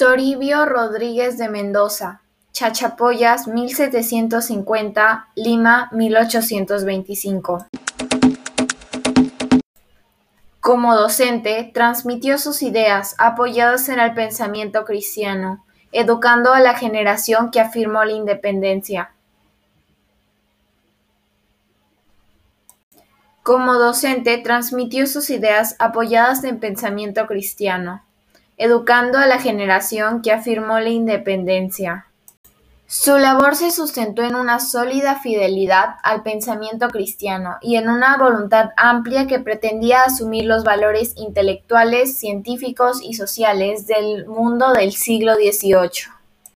Toribio Rodríguez de Mendoza, Chachapoyas, mil setecientos cincuenta, Lima, mil ochocientos veinticinco. Como docente, transmitió sus ideas, apoyadas en el pensamiento cristiano, educando a la generación que afirmó la independencia. Como docente, transmitió sus ideas apoyadas en pensamiento cristiano, educando a la generación que afirmó la independencia. Su labor se sustentó en una sólida fidelidad al pensamiento cristiano y en una voluntad amplia que pretendía asumir los valores intelectuales, científicos y sociales del mundo del siglo XVIII.